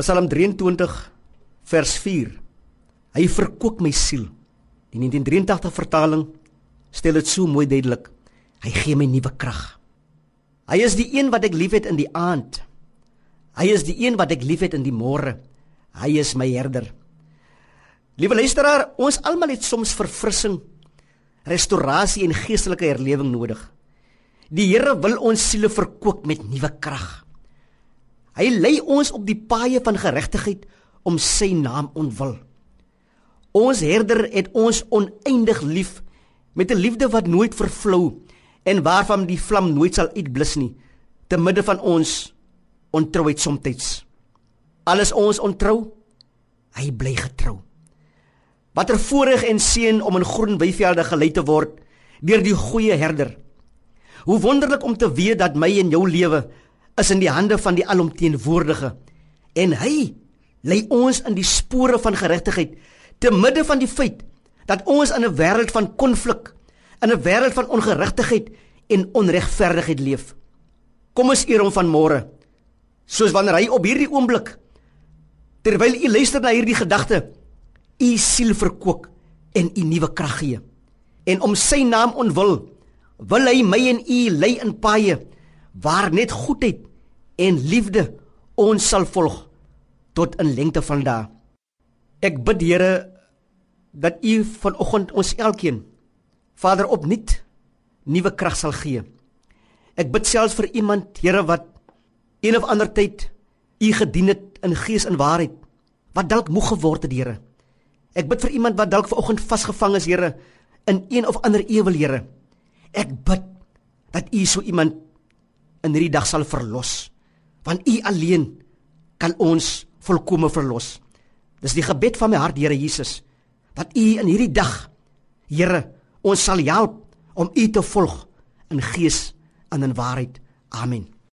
Psalm 23 vers 4. Hy verkoop my siel. Die 1983 vertaling stel dit so mooi duidelik. Hy gee my nuwe krag. Hy is die een wat ek liefhet in die aand. Hy is die een wat ek liefhet in die môre. Hy is my herder. Liewe luisteraar, ons almal het soms verfrissing, restaurasie en geestelike herlewing nodig. Die Here wil ons siele verkoop met nuwe krag. Hy lei ons op die paaie van geregtigheid om sy naam ontwil. Ons herder het ons oneindig lief met 'n liefde wat nooit vervlou en waarvan die vlam nooit sal uitblus nie te midde van ons ontrouheid soms. Alles ons ontrou, hy bly getrou. Watter voorreg en seën om in groen weivelde gelei te word deur die goeie herder. Hoe wonderlik om te weet dat my en jou lewe is in die hande van die alomteenwoordige en hy lei ons in die spore van geregtigheid te midde van die feit dat ons in 'n wêreld van konflik, in 'n wêreld van ongeregtigheid en onregverdigheid leef. Kom ons eer hom van môre. Soos wanneer hy op hierdie oomblik terwyl u luister na hierdie gedagte, u siel verkoop en u nuwe krag gee. En om sy naam ontwil, wil hy my en u lei in paaie waar net goedheid en liefde ons sal volg tot in lengte van dae. Ek bid Here dat U vanoggend ons elkeen Vader opnuut nuwe krag sal gee. Ek bid selfs vir iemand Here wat een of ander tyd U gedien het in gees en waarheid wat dalk moeg geword het Here. Ek bid vir iemand wat dalk vanoggend vasgevang is Here in een of ander ewel Here. Ek bid dat U so iemand in hierdie dag sal verlos want U alleen kan ons volkome verlos. Dis die gebed van my hart, Here Jesus, dat U in hierdie dag, Here, ons sal help om U te volg in gees en in waarheid. Amen.